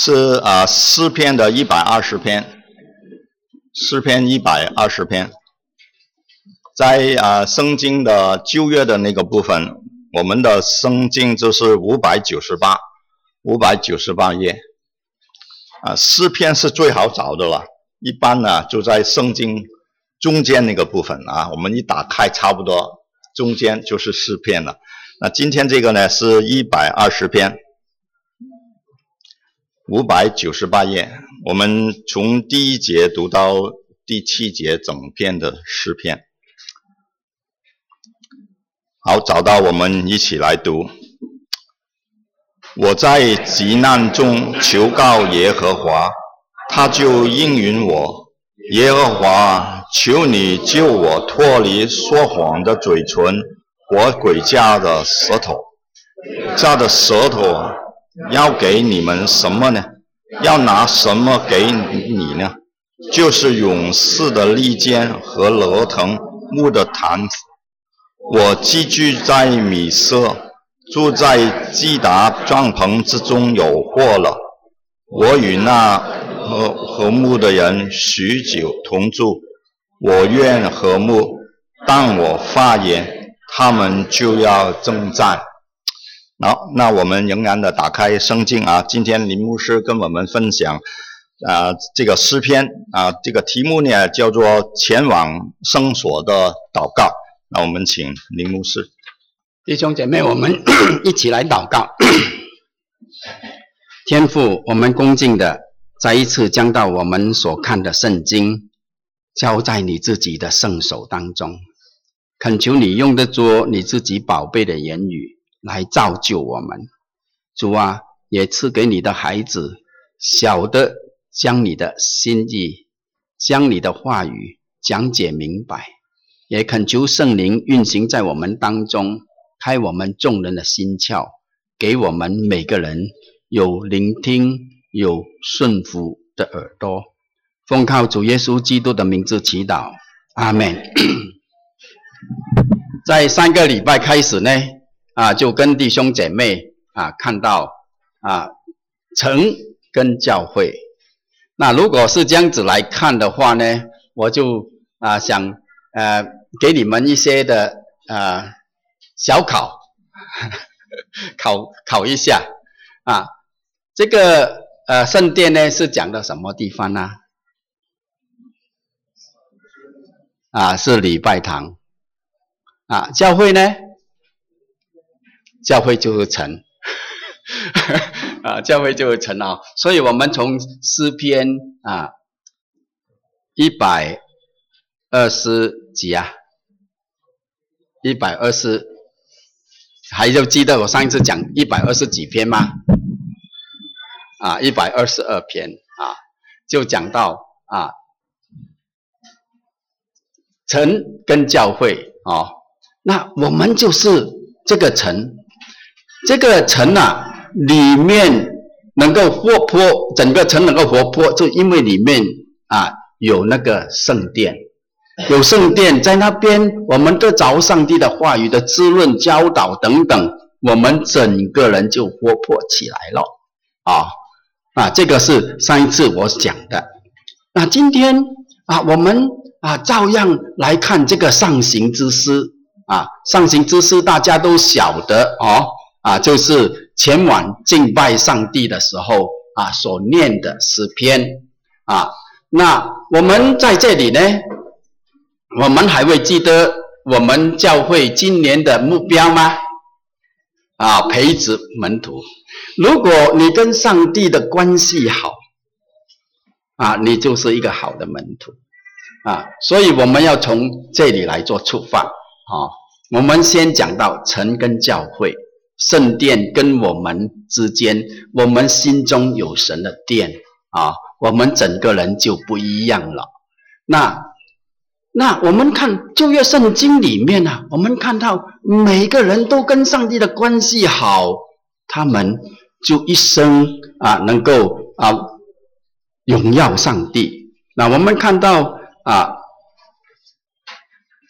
是啊诗篇的一百二十篇，诗篇一百二十篇，在啊圣经的旧约的那个部分，我们的圣经就是五百九十八，五百九十八页。啊，诗篇是最好找的了，一般呢就在圣经中间那个部分啊，我们一打开差不多中间就是诗篇了。那今天这个呢是一百二十篇，五百九十八页，我们从第一节读到第七节整篇的诗篇。好，找到我们一起来读。我在急难中求告耶和华，他就应允我。耶和华，求你救我脱离说谎的嘴唇和诡诈的舌头。诈的舌头要给你们什么呢？要拿什么给你呢？就是勇士的利剑和罗腾木的坛子。我寄居在米色。住在基达帐篷之中有祸了。我与那和和睦的人许久同住，我愿和睦，但我发言，他们就要争战。好，那我们仍然的打开圣经啊。今天林牧师跟我们分享啊这个诗篇啊，这个题目呢叫做前往圣所的祷告。那我们请林牧师。弟兄姐妹，我们 一起来祷告。天父，我们恭敬的再一次将到我们所看的圣经交在你自己的圣手当中，恳求你用得着你自己宝贝的言语来造就我们。主啊，也赐给你的孩子晓得将你的心意、将你的话语讲解明白，也恳求圣灵运行在我们当中。开我们众人的心窍，给我们每个人有聆听、有顺服的耳朵。奉靠主耶稣基督的名字祈祷，阿门。在三个礼拜开始呢，啊，就跟弟兄姐妹啊看到啊城跟教会。那如果是这样子来看的话呢，我就啊想呃给你们一些的啊。小考，考考一下啊！这个呃圣殿呢是讲的什么地方呢？啊，是礼拜堂啊。教会呢？教会就是城 啊，教会就是城啊。所以我们从诗篇啊一百二十几啊，一百二十。还就记得我上一次讲一百二十几篇吗？啊，一百二十二篇啊，就讲到啊，城跟教会哦，那我们就是这个城，这个城啊，里面能够活泼，整个城能够活泼，就因为里面啊有那个圣殿。有圣殿在那边，我们得着上帝的话语的滋润、教导等等，我们整个人就活泼起来了。啊啊，这个是上一次我讲的。那今天啊，我们啊照样来看这个上行之诗啊，上行之诗大家都晓得哦，啊，就是前往敬拜上帝的时候啊所念的诗篇啊。那我们在这里呢？我们还会记得我们教会今年的目标吗？啊，培植门徒。如果你跟上帝的关系好，啊，你就是一个好的门徒。啊，所以我们要从这里来做出发。啊，我们先讲到城跟教会，圣殿跟我们之间，我们心中有神的殿。啊，我们整个人就不一样了。那。那我们看旧约圣经里面啊，我们看到每个人都跟上帝的关系好，他们就一生啊能够啊荣耀上帝。那我们看到啊，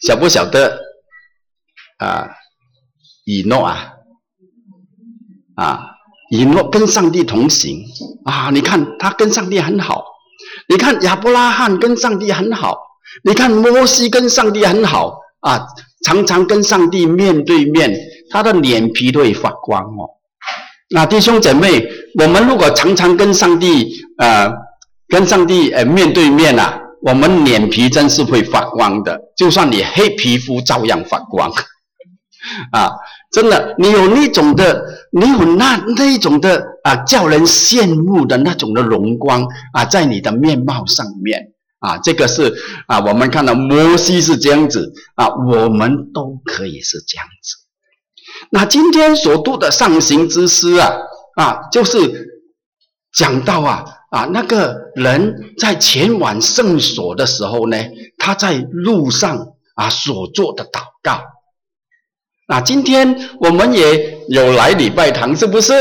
晓不晓得啊以诺啊啊以诺跟上帝同行。啊，你看他跟上帝很好，你看亚伯拉罕跟上帝很好，你看摩西跟上帝很好。啊，常常跟上帝面对面，他的脸皮都会发光哦。那弟兄姐妹，我们如果常常跟上帝呃，跟上帝呃面对面啊，我们脸皮真是会发光的，就算你黑皮肤照样发光。啊。真的，你有那种的，你有那那种的啊，叫人羡慕的那种的荣光啊，在你的面貌上面啊，这个是啊，我们看到摩西是这样子啊，我们都可以是这样子。那今天所读的上行之诗啊啊，就是讲到啊啊，那个人在前往圣所的时候呢，他在路上啊所做的祷告。那今天我们也有来礼拜堂，是不是？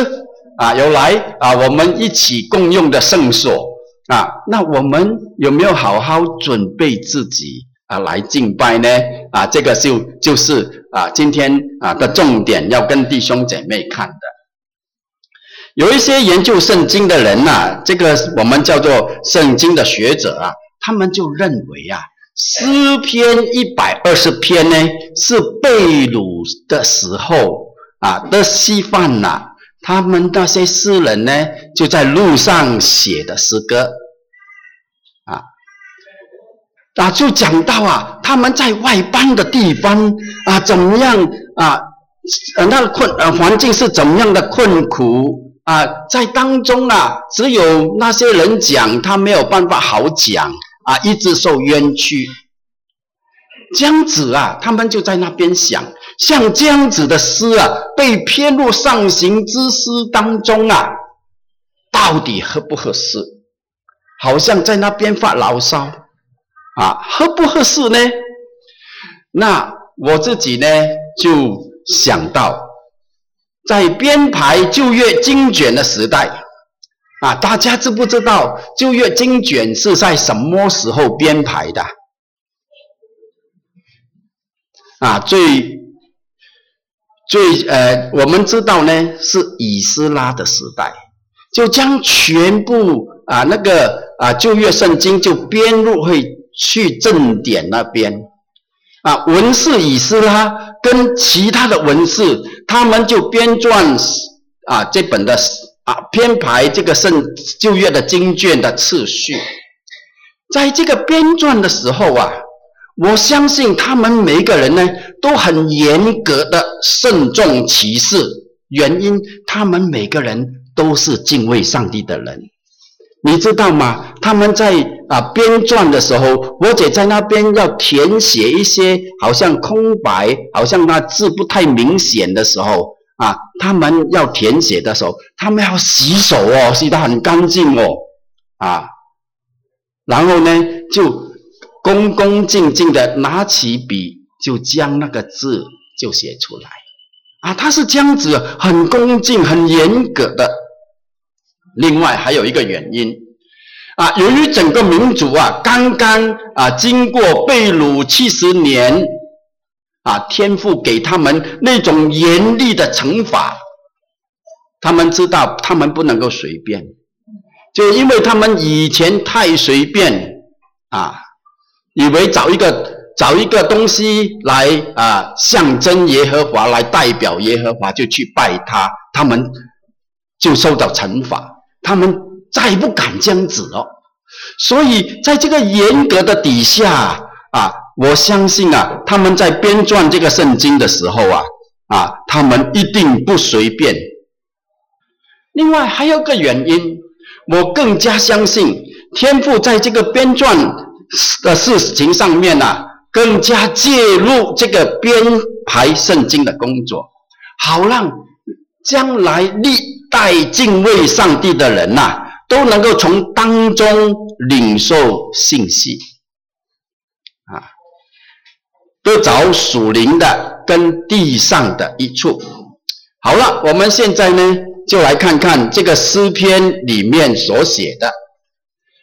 啊，有来啊，我们一起共用的圣所啊。那我们有没有好好准备自己啊来敬拜呢？啊，这个就就是啊今天啊的重点，要跟弟兄姐妹看的。有一些研究圣经的人呐，这个我们叫做圣经的学者啊，他们就认为啊。诗篇一百二十篇呢，是被掳的时候啊的稀饭呐，他们那些诗人呢，就在路上写的诗歌啊，啊就讲到啊，他们在外邦的地方啊，怎么样啊，呃，那困呃环境是怎么样的困苦啊，在当中啊，只有那些人讲，他没有办法好讲。啊，一直受冤屈，这样子啊，他们就在那边想，像这样子的诗啊，被编入上行之诗当中啊，到底合不合适？好像在那边发牢骚啊，合不合适呢？那我自己呢，就想到，在编排旧约经卷的时代。啊，大家知不知道旧约经卷是在什么时候编排的？啊，最最呃，我们知道呢，是以斯拉的时代，就将全部啊那个啊旧约圣经就编入会去正典那边啊，文士以斯拉跟其他的文士，他们就编撰啊这本的。啊，编排这个圣旧约的经卷的次序，在这个编撰的时候啊，我相信他们每一个人呢都很严格的慎重其事，原因他们每个人都是敬畏上帝的人，你知道吗？他们在啊编撰的时候，或者在那边要填写一些好像空白，好像那字不太明显的时候。啊，他们要填写的时候，他们要洗手哦，洗得很干净哦，啊，然后呢，就恭恭敬敬的拿起笔，就将那个字就写出来，啊，他是这样子，很恭敬、很严格的。另外还有一个原因，啊，由于整个民族啊，刚刚啊经过被掳七十年。啊！天父给他们那种严厉的惩罚，他们知道他们不能够随便，就因为他们以前太随便啊，以为找一个找一个东西来啊象征耶和华，来代表耶和华就去拜他，他们就受到惩罚，他们再不敢这样子哦。所以在这个严格的底下啊。我相信啊，他们在编撰这个圣经的时候啊，啊，他们一定不随便。另外还有个原因，我更加相信天父在这个编撰的事情上面呢、啊，更加介入这个编排圣经的工作，好让将来历代敬畏上帝的人呐、都能够从当中领受信息。都找属灵的跟地上的一处。好了，我们现在呢，就来看看这个诗篇里面所写的。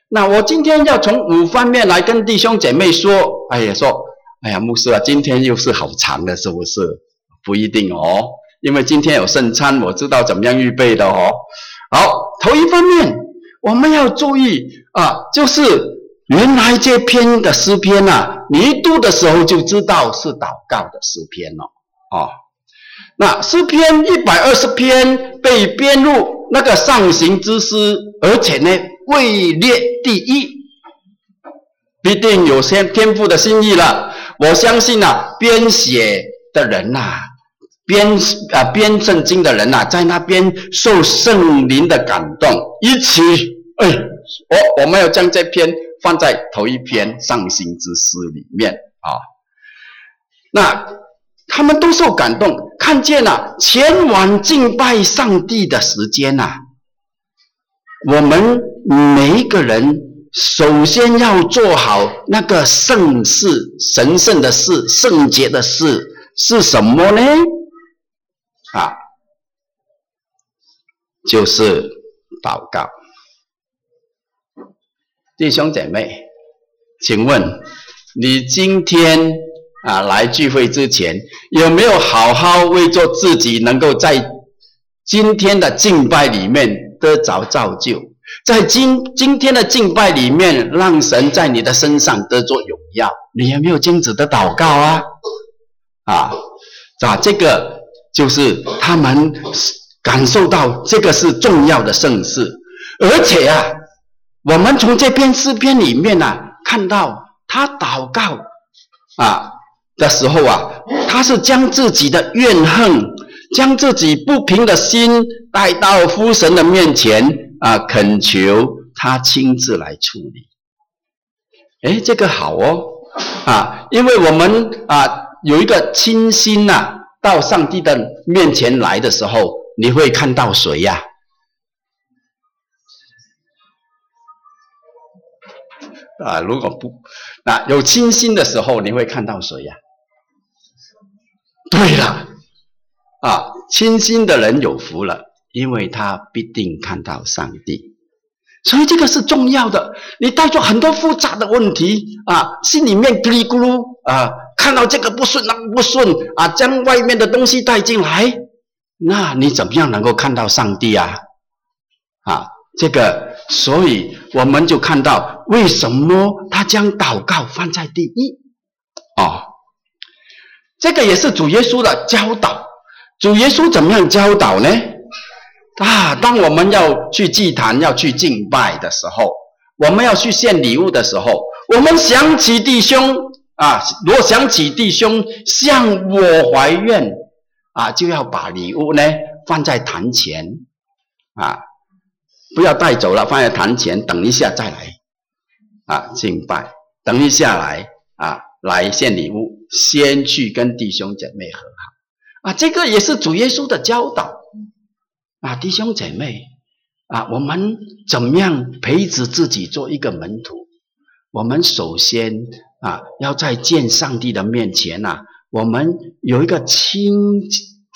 那我今天要从五方面来跟弟兄姐妹说。哎呀，说，哎呀，牧师啊，今天又是好长的，是不是？不一定哦，因为今天有圣餐，我知道怎么样预备的哦。好，头一方面我们要注意啊，就是原来这篇的诗篇啊，你一读的时候就知道是祷告的诗篇了哦。那诗篇一百二十篇被编入那个上行之诗，而且呢位列第一，必定有些天赋的心意了。我相信啊，编写的人呐、编啊编圣经的人呐、在那边受圣灵的感动，一起哎，我我们要将这篇放在头一篇上行之诗里面啊。那他们都受感动，看见了前往敬拜上帝的时间呐、啊，我们每一个人。首先要做好那个圣事、神圣的事、圣洁的事是什么呢？啊，就是祷告。弟兄姐妹，请问你今天啊来聚会之前，有没有好好为做自己能够在今天的敬拜里面得着造就？在今今天的敬拜里面，让神在你的身上得着荣耀。你有没有这样子的祷告啊？啊，啊，这个就是他们感受到这个是重要的盛事，而且啊，我们从这篇诗篇里面呢、啊，看到他祷告啊的时候啊，他是将自己的怨恨，将自己不平的心带到父神的面前。啊，恳求他亲自来处理。哎，这个好哦，啊，因为我们啊有一个亲心呐、到上帝的面前来的时候，你会看到谁呀、啊，如果不，那有清心的时候，你会看到谁呀、对了，啊，清心的人有福了。因为他必定看到上帝，所以这个是重要的。你带着很多复杂的问题啊，心里面嘀哩咕噜啊，看到这个不顺那个不顺啊，将外面的东西带进来，那你怎么样能够看到上帝啊？啊，这个，所以我们就看到为什么他将祷告放在第一哦，这个也是主耶稣的教导。主耶稣怎么样教导呢？啊，当我们要去祭坛、要去敬拜的时候，我们要去献礼物的时候，我们想起弟兄啊，如果想起弟兄向我怀怨啊，就要把礼物呢放在坛前啊，不要带走了，放在坛前，等一下再来啊敬拜，等一下来啊来献礼物，先去跟弟兄姐妹和好啊，这个也是主耶稣的教导。啊，弟兄姐妹，啊，我们怎么样培植自己做一个门徒？我们首先啊，要在见上帝的面前呐、啊，我们有一个清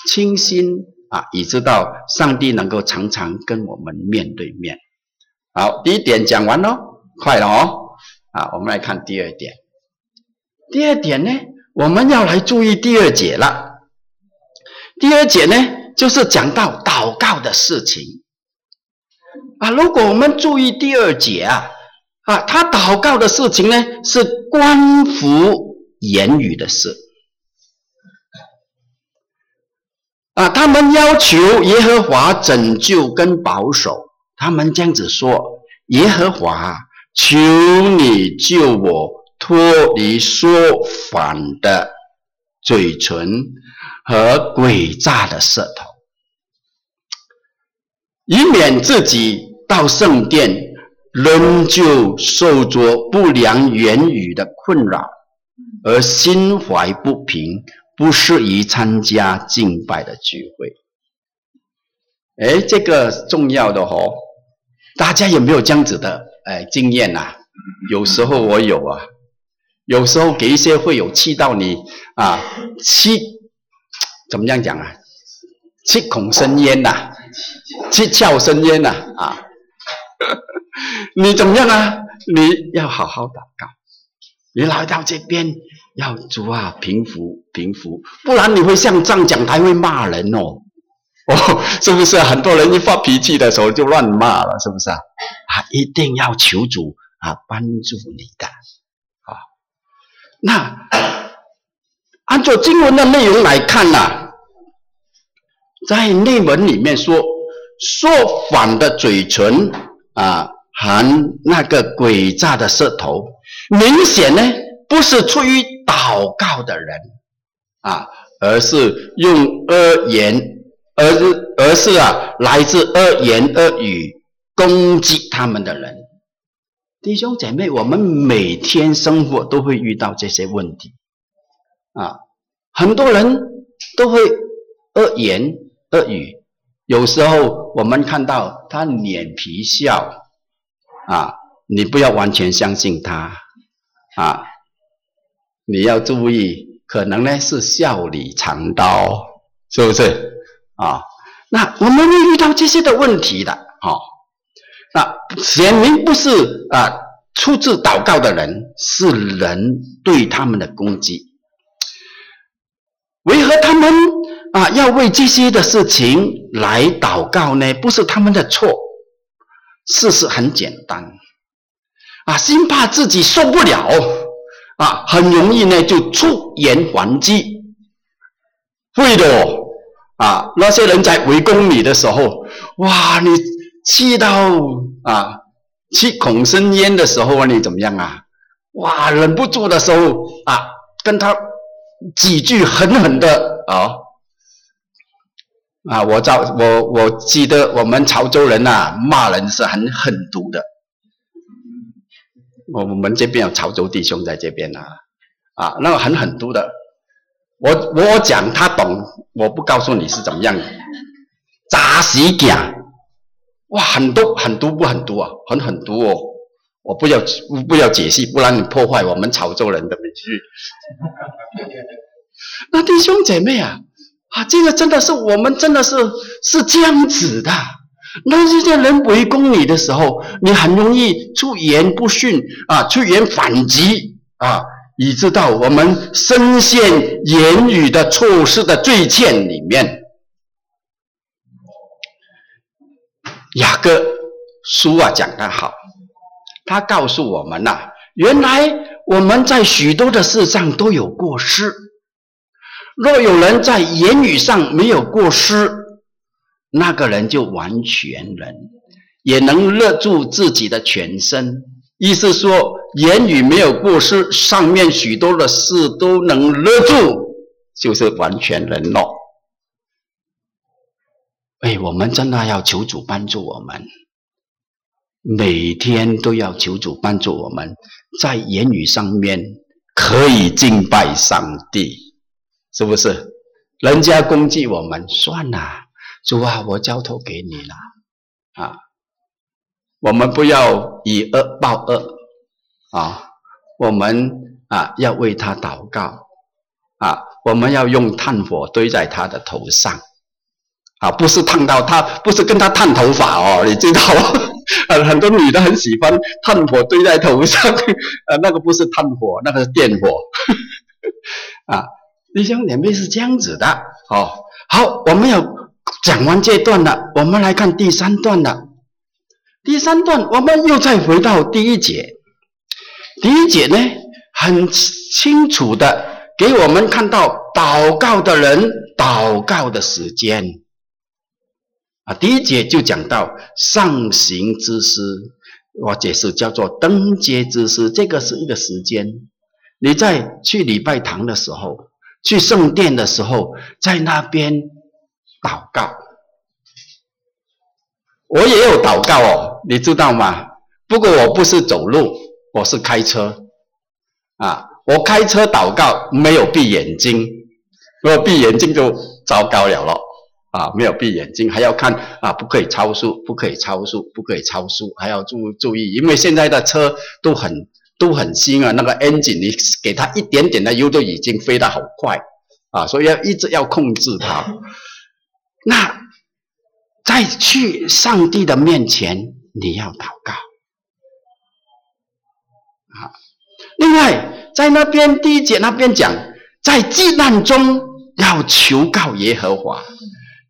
清心啊，以知道上帝能够常常跟我们面对面。好，第一点讲完喽，快了哦。啊，我们来看第二点。第二点呢，我们要来注意第二节了。第二节呢？就是讲到祷告的事情啊，如果我们注意第二节啊，啊，他祷告的事情呢，是关乎言语的事啊，他们要求耶和华拯救跟保守，他们这样子说：耶和华，求你救我脱离说谎的嘴唇和诡诈的舌头。以免自己到圣殿仍旧受着不良言语的困扰，而心怀不平，不适宜参加敬拜的聚会。哎，这个重要的哦，大家有没有这样子的哎经验呐？有时候我有啊，有时候给一些会有气到你啊，气怎么样讲啊？气孔生烟呐。气窍生烟呐！啊，你怎么样啊？你要好好祷告你来到这边要主啊平复平复，不然你会上讲讲台会骂人哦。哦，是不是很多人一发脾气的时候就乱骂了？是不是啊？啊，一定要求主啊帮助你的啊。那按照经文的内容来看呐、啊，在内文里面说，说谎的嘴唇啊，含那个诡诈的舌头，明显呢不是出于祷告的人啊，而是用恶言。而是而是啊，来自恶言恶语攻击他们的人，弟兄姐妹，我们每天生活都会遇到这些问题啊，很多人都会恶言恶语，有时候我们看到他脸皮笑啊，你不要完全相信他啊，你要注意，可能呢是笑里藏刀，是不是？啊，那我们会遇到这些的问题的，哈、哦，那显明不是啊出自祷告的人，是人对他们的攻击。为何他们啊要为这些的事情来祷告呢？不是他们的错，事实很简单，啊，心怕自己受不了，啊，很容易呢就出言还击，会的哦。啊，那些人在围攻你的时候，哇，你气到啊，气孔生烟的时候啊，你怎么样啊？哇，忍不住的时候啊，跟他几句狠狠的啊，啊，我照我我记得我们潮州人呐、啊，骂人是很狠毒的。我们这边有潮州弟兄在这边啊，啊，那个很狠毒的。我我讲他懂，我不告诉你是怎么样。的，扎死讲，哇，很多很毒不很毒啊，很很毒哦。我不要不要解释，不然你破坏我们潮州人的名誉。那弟兄姐妹啊，啊，这个真的是我们真的是是这样子的。那这些人围攻你的时候，你很容易出言不逊啊，出言反击啊。以致到我们深陷言语的错失的罪欠里面，雅各书啊讲得好，他告诉我们呐、原来我们在许多的事上都有过失。若有人在言语上没有过失，那个人就完全人，也能勒住自己的全身。意思说，言语没有过失，上面许多的事都能勒住，就是完全人了。哎，我们真的要求主帮助我们，每天都要求主帮助我们，在言语上面可以敬拜上帝，是不是？人家攻击我们，算了，主啊，我交托给你了，啊。我们不要以恶报恶啊！我们啊要为他祷告啊！我们要用炭火堆在他的头上啊！不是烫到他，不是跟他烫头发哦，你知道？很 很多女的很喜欢炭火堆在头上，呃，那个不是炭火，那个是电火 啊！弟兄姐妹是这样子的哦。好，我们要讲完这段了，我们来看第三段了。第三段，我们又再回到第一节。第一节呢，很清楚的给我们看到祷告的人祷告的时间。啊，第一节就讲到上行之师，我解释叫做登阶之师，这个是一个时间。你在去礼拜堂的时候，去圣殿的时候，在那边祷告。我也有祷告哦，你知道吗？不过我不是走路，我是开车啊。我开车祷告没有闭眼睛，如果闭眼睛就糟糕了咯啊！没有闭眼睛还要看啊，不可以超速，不可以超速，不可以超速，还要注注意，因为现在的车都很都很新啊，那个 engine 你给它一点点的油都已经飞得好快啊，所以要一直要控制它。那。在去上帝的面前，你要祷告啊。另外，在那边第一节那边讲，在急难中要求告耶和华。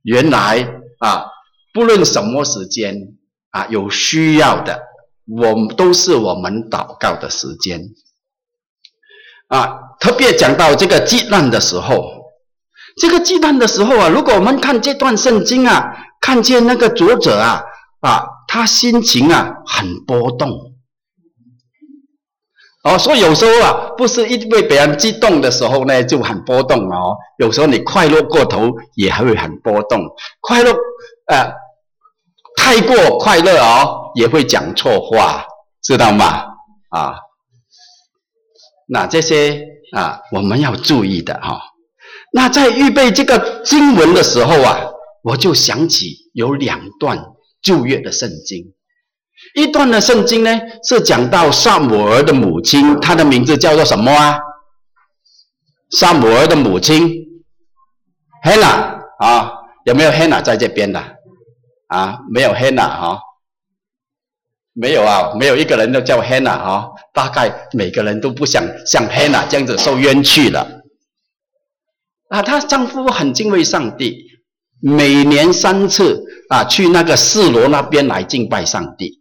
原来啊，不论什么时间啊，有需要的，我们都是我们祷告的时间。啊，特别讲到这个急难的时候，这个急难的时候啊，如果我们看这段圣经啊，看见那个作者啊，啊，他心情啊很波动。哦，所以有时候啊，不是因为别人激动的时候呢，就很波动哦。有时候你快乐过头，也还会很波动。快乐，呃，太过快乐哦，也会讲错话，知道吗？啊，那这些啊，我们要注意的哈、哦。那在预备这个经文的时候啊，我就想起有两段旧约的圣经。一段的圣经呢，是讲到撒母耳的母亲，她的名字叫做什么啊？撒母耳的母亲，Hannah 啊，有没有 Hannah 在这边的？啊，没有 Hannah 哈，没有啊，没有一个人都叫 Hannah 啊，大概每个人都不想像 Hannah 这样子受冤屈了。啊，她丈夫很敬畏上帝，每年三次啊，去那个示罗那边来敬拜上帝。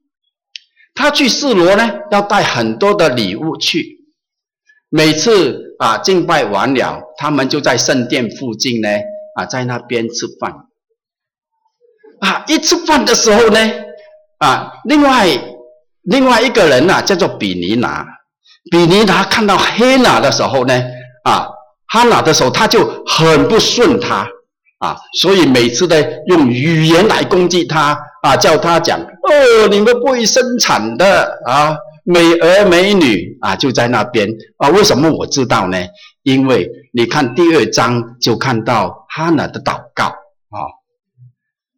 她去示罗呢，要带很多的礼物去。每次啊敬拜完了，他们就在圣殿附近呢啊，在那边吃饭。啊，一吃饭的时候呢，啊，另外另外一个人呐、叫做比尼拿。比尼拿看到黑娜的时候呢，啊，哈娜的时候他就很不顺他啊，所以每次呢用语言来攻击他。啊，叫他讲哦，你们不会生产的啊，美儿美女啊，就在那边啊。为什么我知道呢？因为你看第二章就看到哈娜的祷告啊，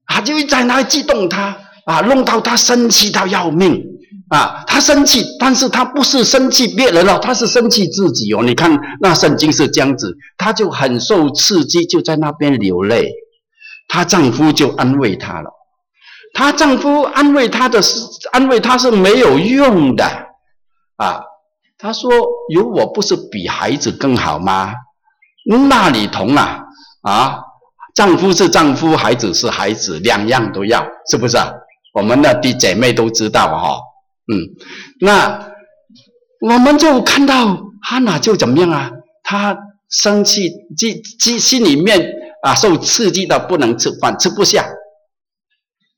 他就在那激动他啊，弄到他生气到要命啊。他生气，但是他不是生气别人哦，他是生气自己哦。你看那圣经是这样子，他就很受刺激，就在那边流泪。她丈夫就安慰她了。她丈夫安慰她的是安慰她是没有用的啊！她说：“有我不是比孩子更好吗？那里同啊啊！丈夫是丈夫，孩子是孩子，两样都要，是不是啊？我们那的姐妹都知道哈、哦。嗯，那我们就看到哈娜就怎么样啊？她生气，心心里面啊受刺激的不能吃饭，吃不下。”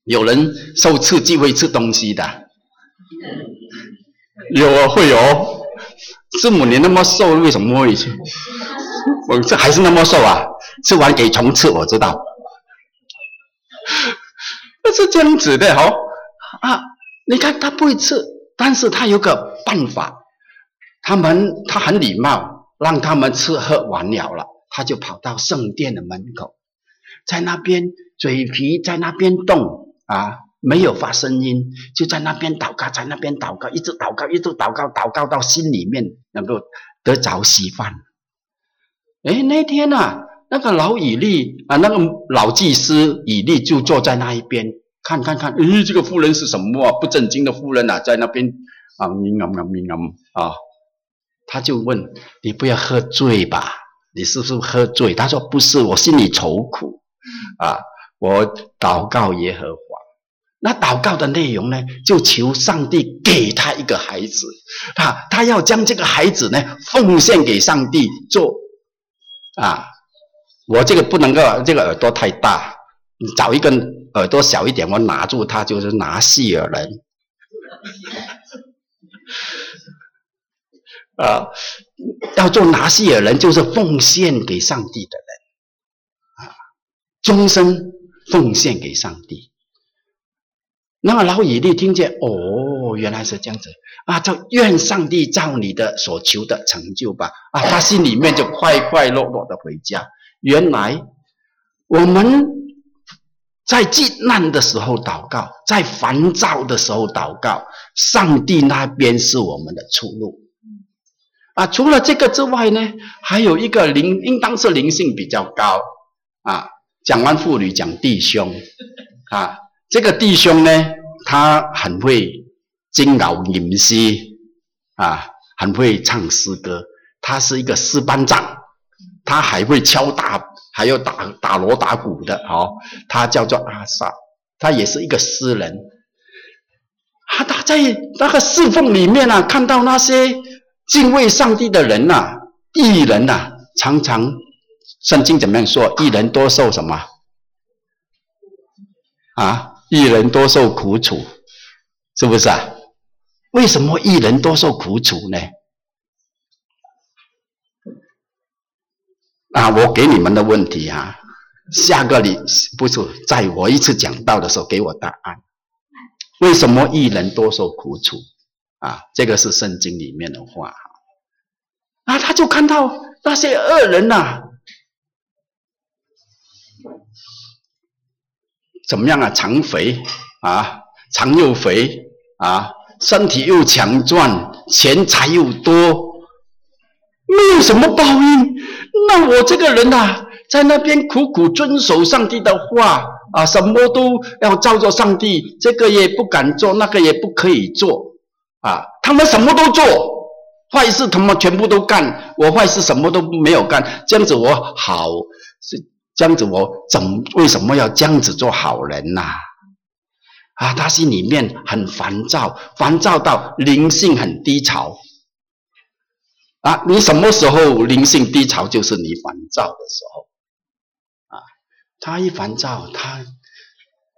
有人受刺激会吃东西的，有啊，会有。师母你那么瘦，为什么会吃？我这还是那么瘦啊！吃完给虫吃，我知道。那 是这样子的哦。啊，你看他不会吃，但是他有个办法。他们他很礼貌，让他们吃喝完了了，他就跑到圣殿的门口，在那边嘴皮在那边动。啊，没有发声音，就在那边祷告，在那边祷告，一直祷告，一直祷告，祷告到心里面能够得着稀饭。哎，那天、啊，那个老以利啊，那个老祭司以利就坐在那一边，看看看，咦，这个妇人是什么啊？不正经的妇人啊，在那边啊，咪啊咪啊啊，他就问你不要喝醉吧？你是不是喝醉？他说不是，我心里愁苦啊，我祷告耶和华。那祷告的内容呢，就求上帝给他一个孩子，他他要将这个孩子呢奉献给上帝做啊，我这个不能够，这个耳朵太大，你找一根耳朵小一点，我拿住他就是拿细耳人啊，要做拿细耳人就是奉献给上帝的人啊，终身奉献给上帝。那么老以利听见，哦，原来是这样子啊！就愿上帝照你的所求的成就吧啊！他心里面就快快乐乐的回家。原来我们在急难的时候祷告，在烦躁的时候祷告，上帝那边是我们的出路啊！除了这个之外呢，还有一个灵，应当是灵性比较高啊。讲完妇女，讲弟兄啊。这个弟兄呢，他很会经熬吟诗啊，很会唱诗歌，他是一个诗班长，他还会敲打，还有打打锣打鼓的哦。他叫做阿萨，他也是一个诗人。啊，他在那个侍奉里面啊，看到那些敬畏上帝的人呐、啊，义人呐、常常圣经怎么样说？义人多受什么？啊，义人多受苦楚，是不是啊？为什么义人多受苦楚呢？啊，我给你们的问题啊，下个礼不是在我一次讲道的时候给我答案。为什么一人多受苦楚？啊，这个是圣经里面的话。啊，他就看到那些恶人呐、怎么样啊？肠肥啊，肠又肥啊，身体又强壮，钱财又多，没有什么报应。那我这个人呐、在那边苦苦遵守上帝的话。啊，什么都要照着上帝，这个也不敢做，那个也不可以做，啊，他们什么都做，坏事他们全部都干，我坏事什么都没有干，这样子我好，是这样子我怎为什么要这样子做好人呐？啊，他心里面很烦躁，烦躁到灵性很低潮，啊，你什么时候灵性低潮，就是你烦躁的时候啊。他一烦躁，他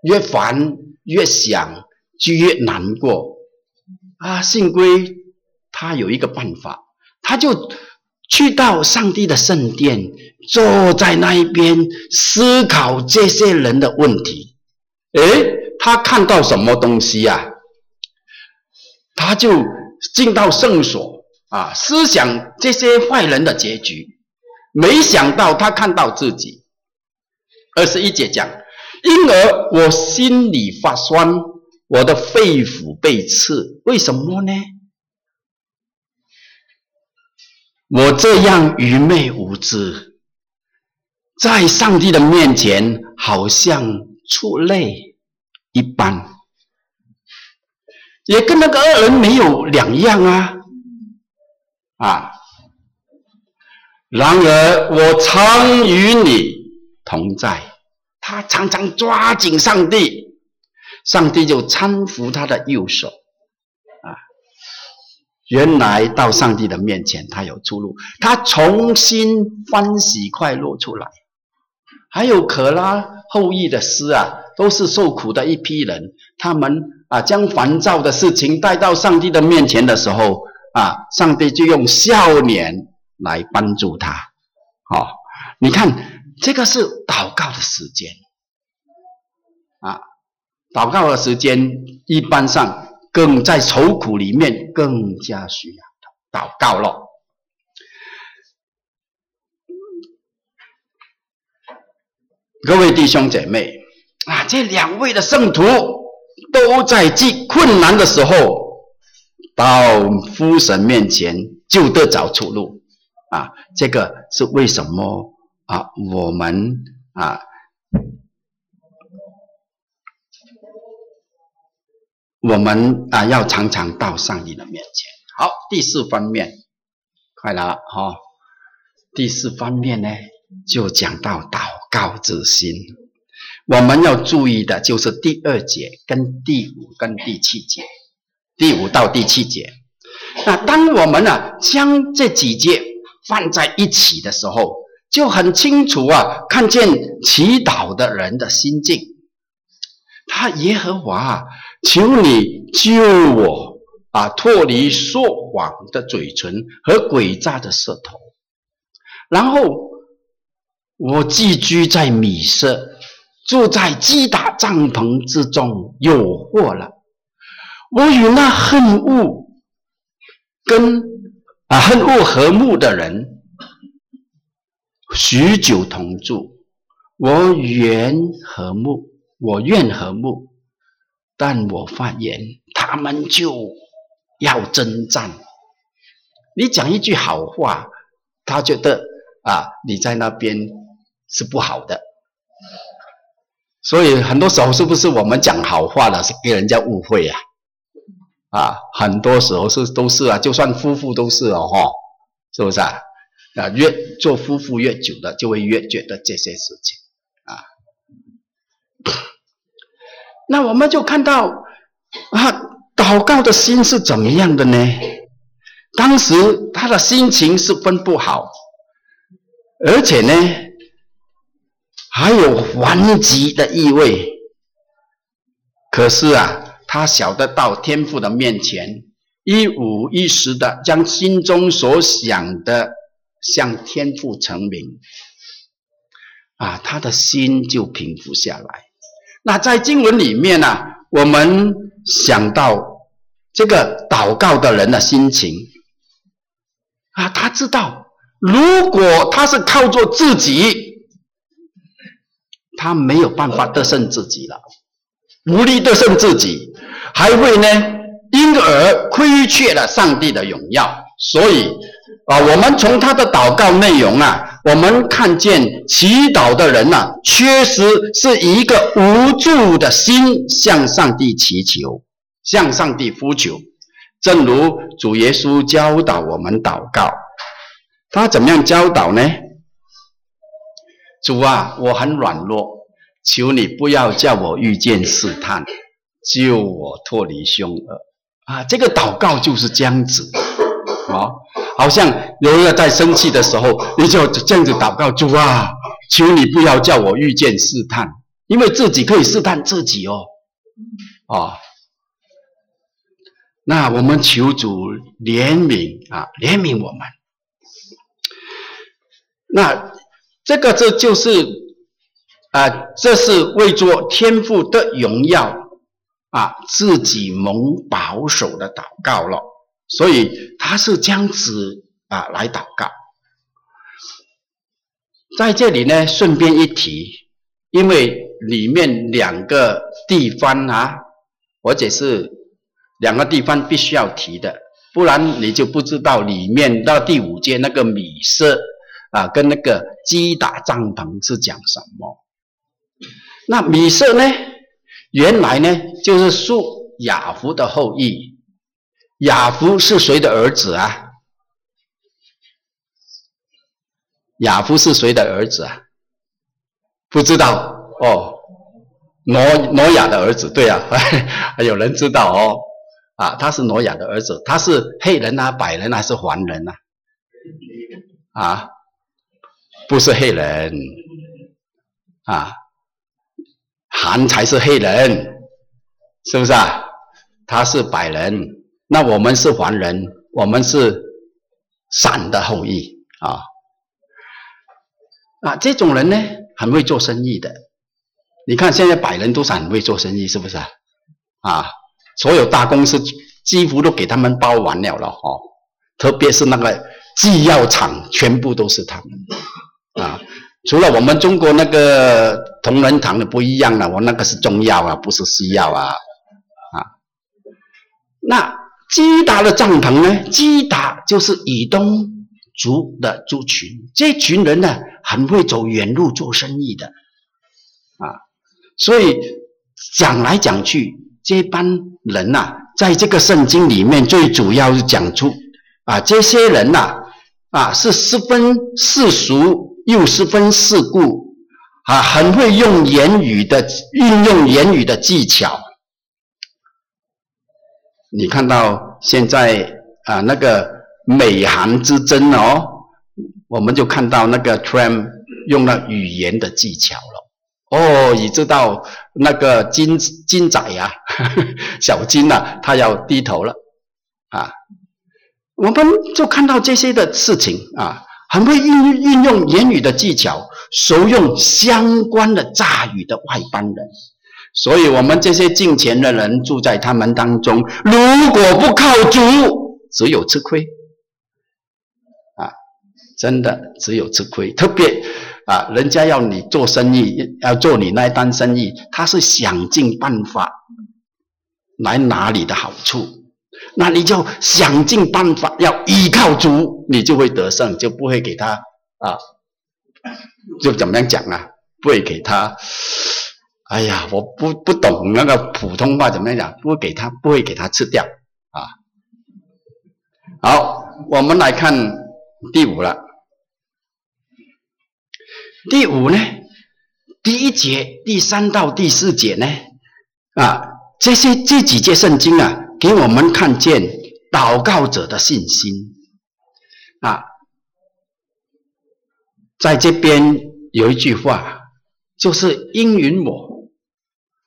越烦越想，就越难过。啊，幸亏他有一个办法，他就去到上帝的圣殿，坐在那一边思考这些人的问题。诶，他看到什么东西呀、啊？他就进到圣所啊，思想这些坏人的结局。没想到他看到自己。二十一节讲，因而我心里发酸，我的肺腑被刺。为什么呢？我这样愚昧无知，在上帝的面前，好像畜类一般，也跟那个恶人没有两样啊！啊！然而我常与你。同在，他常常抓紧上帝，上帝就搀扶他的右手，啊，原来到上帝的面前，他有出路，他重新欢喜快乐出来。还有可拉后裔的诗啊，都是受苦的一批人，他们啊，将烦躁的事情带到上帝的面前的时候，啊，上帝就用笑脸来帮助他。好，哦，你看。这个是祷告的时间啊，祷告的时间一般上更在愁苦里面更加需要祷告了。各位弟兄姐妹啊，这两位的圣徒都在最困难的时候到父神面前就得找出路啊，这个是为什么？啊，我们啊，我们啊要常常到上帝的面前。好，第四方面，快了哈、第四方面呢，就讲到祷告之心。我们要注意的就是第二节跟第五跟第七节，第五到第七节。那当我们呢、将这几节放在一起的时候，就很清楚啊，看见祈祷的人的心境。他耶和华啊，求你救我啊，脱离说谎的嘴唇和诡诈的舌头。然后我寄居在米色，住在击打帐篷之中，有祸了。我与那恨恶跟啊恨恶和睦的人。许久同住，我愿和睦，我愿和睦，但我发言，他们就要征战。你讲一句好话，他觉得啊，你在那边是不好的。所以很多时候，是不是我们讲好话了是给人家误会啊？啊，很多时候是都是啊，就算夫妇都是哦，哈。是不是啊？啊，越做夫妇越久的，就会越觉得这些事情啊。那我们就看到啊，祷告的心是怎么样的呢？当时他的心情十分不好，而且呢，还有还击的意味。可是啊，他晓得到天父的面前，一五一十的将心中所想的向天父陈明，啊，他的心就平复下来。那在经文里面呢、我们想到这个祷告的人的心情。啊，他知道，如果他是靠着自己，他没有办法得胜自己了，无力得胜自己，还会呢，因而亏缺了上帝的荣耀。所以啊，我们从他的祷告内容啊，我们看见祈祷的人呐、啊，确实是一个无助的心向上帝祈求，向上帝呼求。正如主耶稣教导我们祷告，他怎么样教导呢？主啊，我很软弱，求你不要叫我遇见试探，救我脱离凶恶。啊，这个祷告就是这样子，啊，好像有人在生气的时候，你就这样子祷告：主啊，求你不要叫我遇见试探，因为自己可以试探自己哦，啊。那我们求主怜悯啊，怜悯我们。那这个这就是啊，这是为做天父的荣耀啊，自己蒙保守的祷告了。所以他是这样子啊来祷告。在这里呢，顺便一提，因为里面两个地方啊，或者是。两个地方必须要提的，不然你就不知道里面到第五节那个米色啊，跟那个击打帐篷是讲什么。那米色呢，原来呢就是属雅弗的后裔。雅弗是谁的儿子啊？雅弗是谁的儿子啊？不知道哦，挪挪亚的儿子，对啊，有人知道哦。啊，他是挪亚的儿子，他是黑人啊，白人还是黄人啊？啊，不是黑人，啊，韩才是黑人，是不是啊？他是白人，那我们是黄人，我们是闪的后裔啊。啊，这种人呢，很会做生意的。你看现在白人都是很会做生意，是不是啊？啊。所有大公司几乎都给他们包完了了哦，特别是那个制药厂，全部都是他们啊。除了我们中国那个同仁堂的不一样了，我那个是中药啊，不是西药啊啊。那基达的帐篷呢？基达就是以东族的族群，这群人呢，很会走远路做生意的啊。所以讲来讲去。这帮人呐、啊，在这个圣经里面，最主要是讲出啊，这些人呐、啊，啊，是十分世俗又十分世故啊，很会用言语的运用言语的技巧。你看到现在啊，那个美韩之争哦，我们就看到那个 Trump 用了语言的技巧了。哦，你知道那个金金仔呀、啊，小金呐、啊，他要低头了啊！我们就看到这些的事情啊，很会运运用言语的技巧，熟用相关的诈语的外邦人，所以我们这些进钱的人住在他们当中，如果不靠主，只有吃亏啊！真的只有吃亏，特别。啊，人家要你做生意，要做你那一单生意，他是想尽办法来拿你的好处，那你就想尽办法要依靠主，你就会得胜，就不会给他啊，就怎么样讲啊？不会给他，哎呀，我不不懂那个普通话怎么样讲，不会给他，不会给他吃掉啊。好，我们来看第五了。第五呢，第一节第三到第四节呢，啊，这些这几节圣经啊，给我们看见祷告者的信心啊，在这边有一句话，就是应允我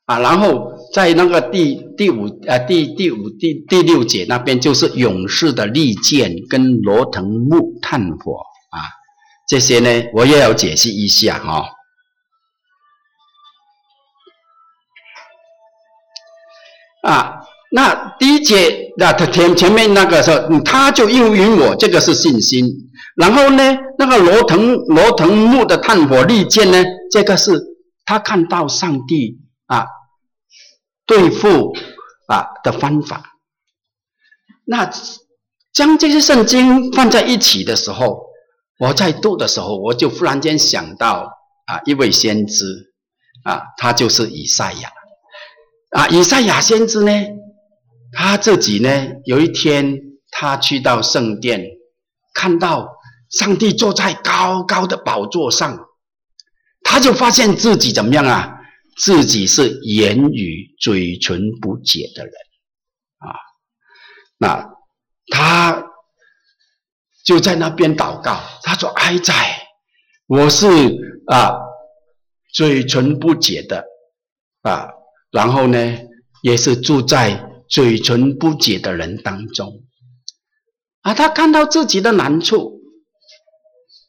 啊，然后在那个第第五啊第第五第第六节那边，就是勇士的利剑跟罗腾木炭火啊。这些呢，我也要解释一下哈、哦。啊，那第一节那他前前面那个时候，他就应允我，这个是信心。然后呢，那个罗腾罗腾木的炭火利剑呢，这个是他看到上帝啊对付啊的方法。那将这些圣经放在一起的时候。我在读的时候，我就忽然间想到啊，一位先知啊，他就是以赛亚啊。以赛亚先知呢，他自己呢，有一天他去到圣殿，看到上帝坐在高高的宝座上，他就发现自己怎么样啊？自己是言语嘴唇不解的人啊。那他。就在那边祷告，他说：“哀哉，我是啊，嘴唇不解的啊，然后呢，也是住在嘴唇不洁的人当中啊。”他看到自己的难处，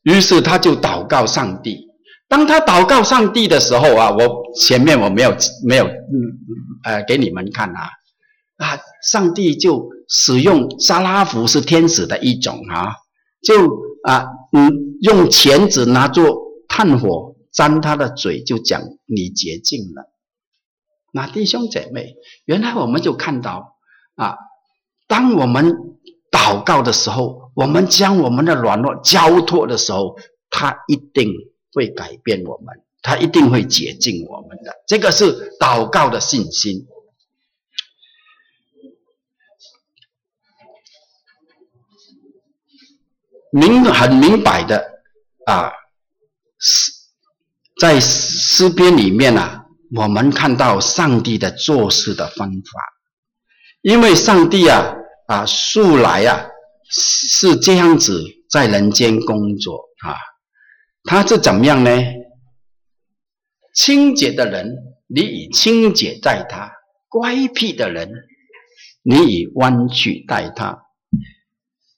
于是他就祷告上帝。当他祷告上帝的时候啊，我前面我没有没有嗯呃给你们看啊啊，上帝就使用沙拉弗是天使的一种啊。就啊，嗯，用钳子拿住炭火沾他的嘴，就讲你洁净了。那弟兄姐妹，原来我们就看到啊，当我们祷告的时候，我们将我们的软弱交托的时候，他一定会改变我们，他一定会洁净我们的。这个是祷告的信心。明很明白的啊，诗在诗篇里面啊，我们看到上帝的做事的方法，因为上帝啊啊素来啊是这样子在人间工作啊，他是怎么样呢？清洁的人，你以清洁待他；乖僻的人，你以弯曲待他。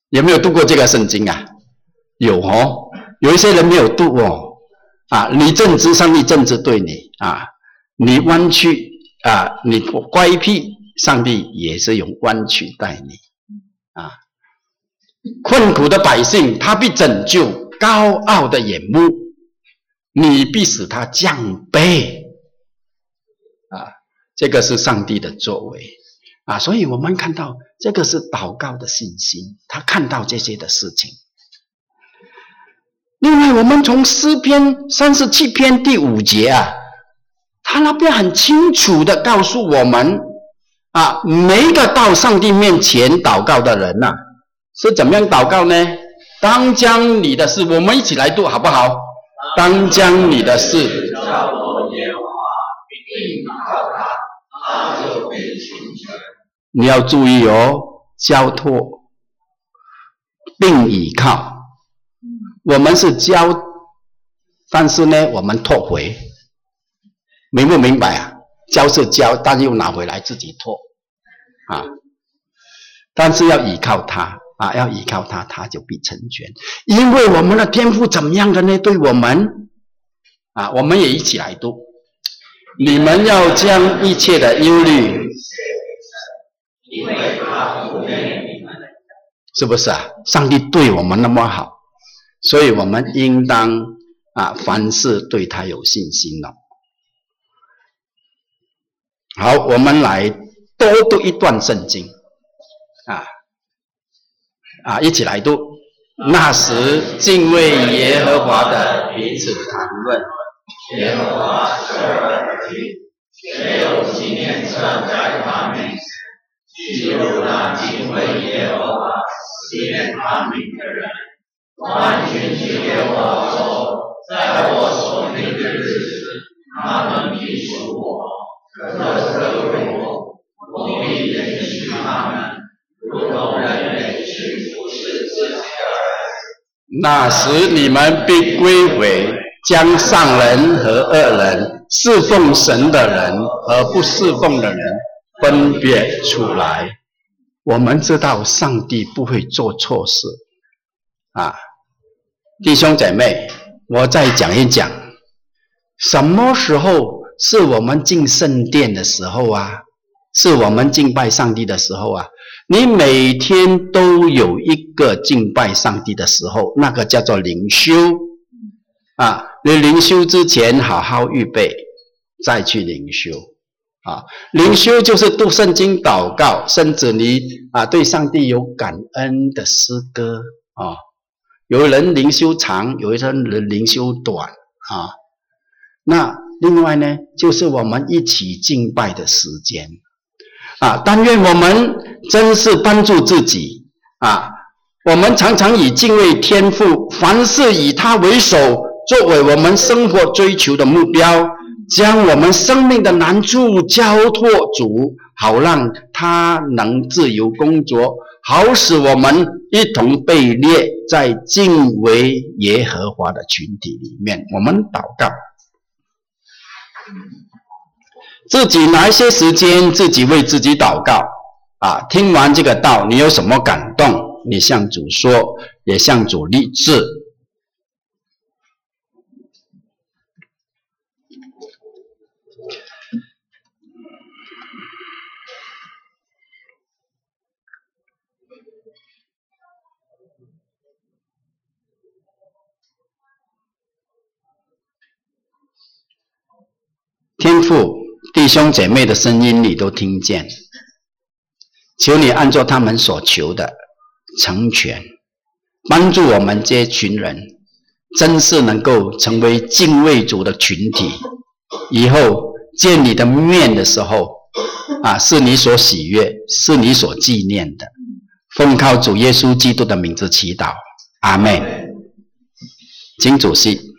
有没有读过这个圣经啊？有哦，有一些人没有读哦。啊，你正直，上帝正直对你啊；你弯曲啊，你乖僻，上帝也是用弯曲待你啊。困苦的百姓，他必拯救；高傲的眼目，你必使他降卑。啊，这个是上帝的作为。啊，所以我们看到这个是祷告的信心，他看到这些的事情。另外，我们从诗篇三十七篇第五节啊，他那边很清楚的告诉我们啊，每一个到上帝面前祷告的人呐、是怎么样祷告呢？当将你的事，我们一起来读好不好？当将你的事。你要注意哦，交托并倚靠，我们是交，但是呢，我们托回，明不明白啊？交是交，但又拿回来自己托，啊，但是要倚靠他啊，要倚靠他，他就必成全。因为我们的天赋怎么样的呢？对我们啊，我们也一起来读，你们要将一切的忧虑。是不是啊？上帝对我们那么好，所以我们应当啊，凡事对他有信心了。好，我们来多读一段圣经啊啊，一起来读。那时敬畏耶和华的彼此谈论，耶和华侧耳听，谁有纪念册在他面前。记录那敬畏耶和华、思念他名的人，万军之耶和华说，在我所定的日子，他们，特特为我，我必怜恤他们，如同人怜恤服侍自己的儿子。那时你们必归回，将善人和恶人，侍奉神的人和不侍奉的人分别出来。我们知道上帝不会做错事啊。弟兄姐妹，我再讲一讲，什么时候是我们进圣殿的时候啊？是我们敬拜上帝的时候啊？你每天都有一个敬拜上帝的时候，那个叫做灵修啊。你灵修之前好好预备，再去灵修啊。灵修就是读圣经、祷告，甚至你啊对上帝有感恩的诗歌啊。有人灵修长，有一些人灵修短啊。那另外呢，就是我们一起敬拜的时间啊。但愿我们真是帮助自己啊。我们常常以敬畏天父，凡事以他为首，作为我们生活追求的目标，将我们生命的难处交托主，好让他能自由工作。好使我们一同被列在敬畏耶和华的群体里面。我们祷告，自己拿一些时间，自己为自己祷告啊！听完这个道，你有什么感动？你向主说，也向主立志。天父，弟兄姐妹的声音你都听见，求你按照他们所求的成全，帮助我们这群人，真是能够成为敬畏主的群体。以后见你的面的时候，啊，是你所喜悦，是你所纪念的。奉靠主耶稣基督的名字祈祷，阿门。请主席。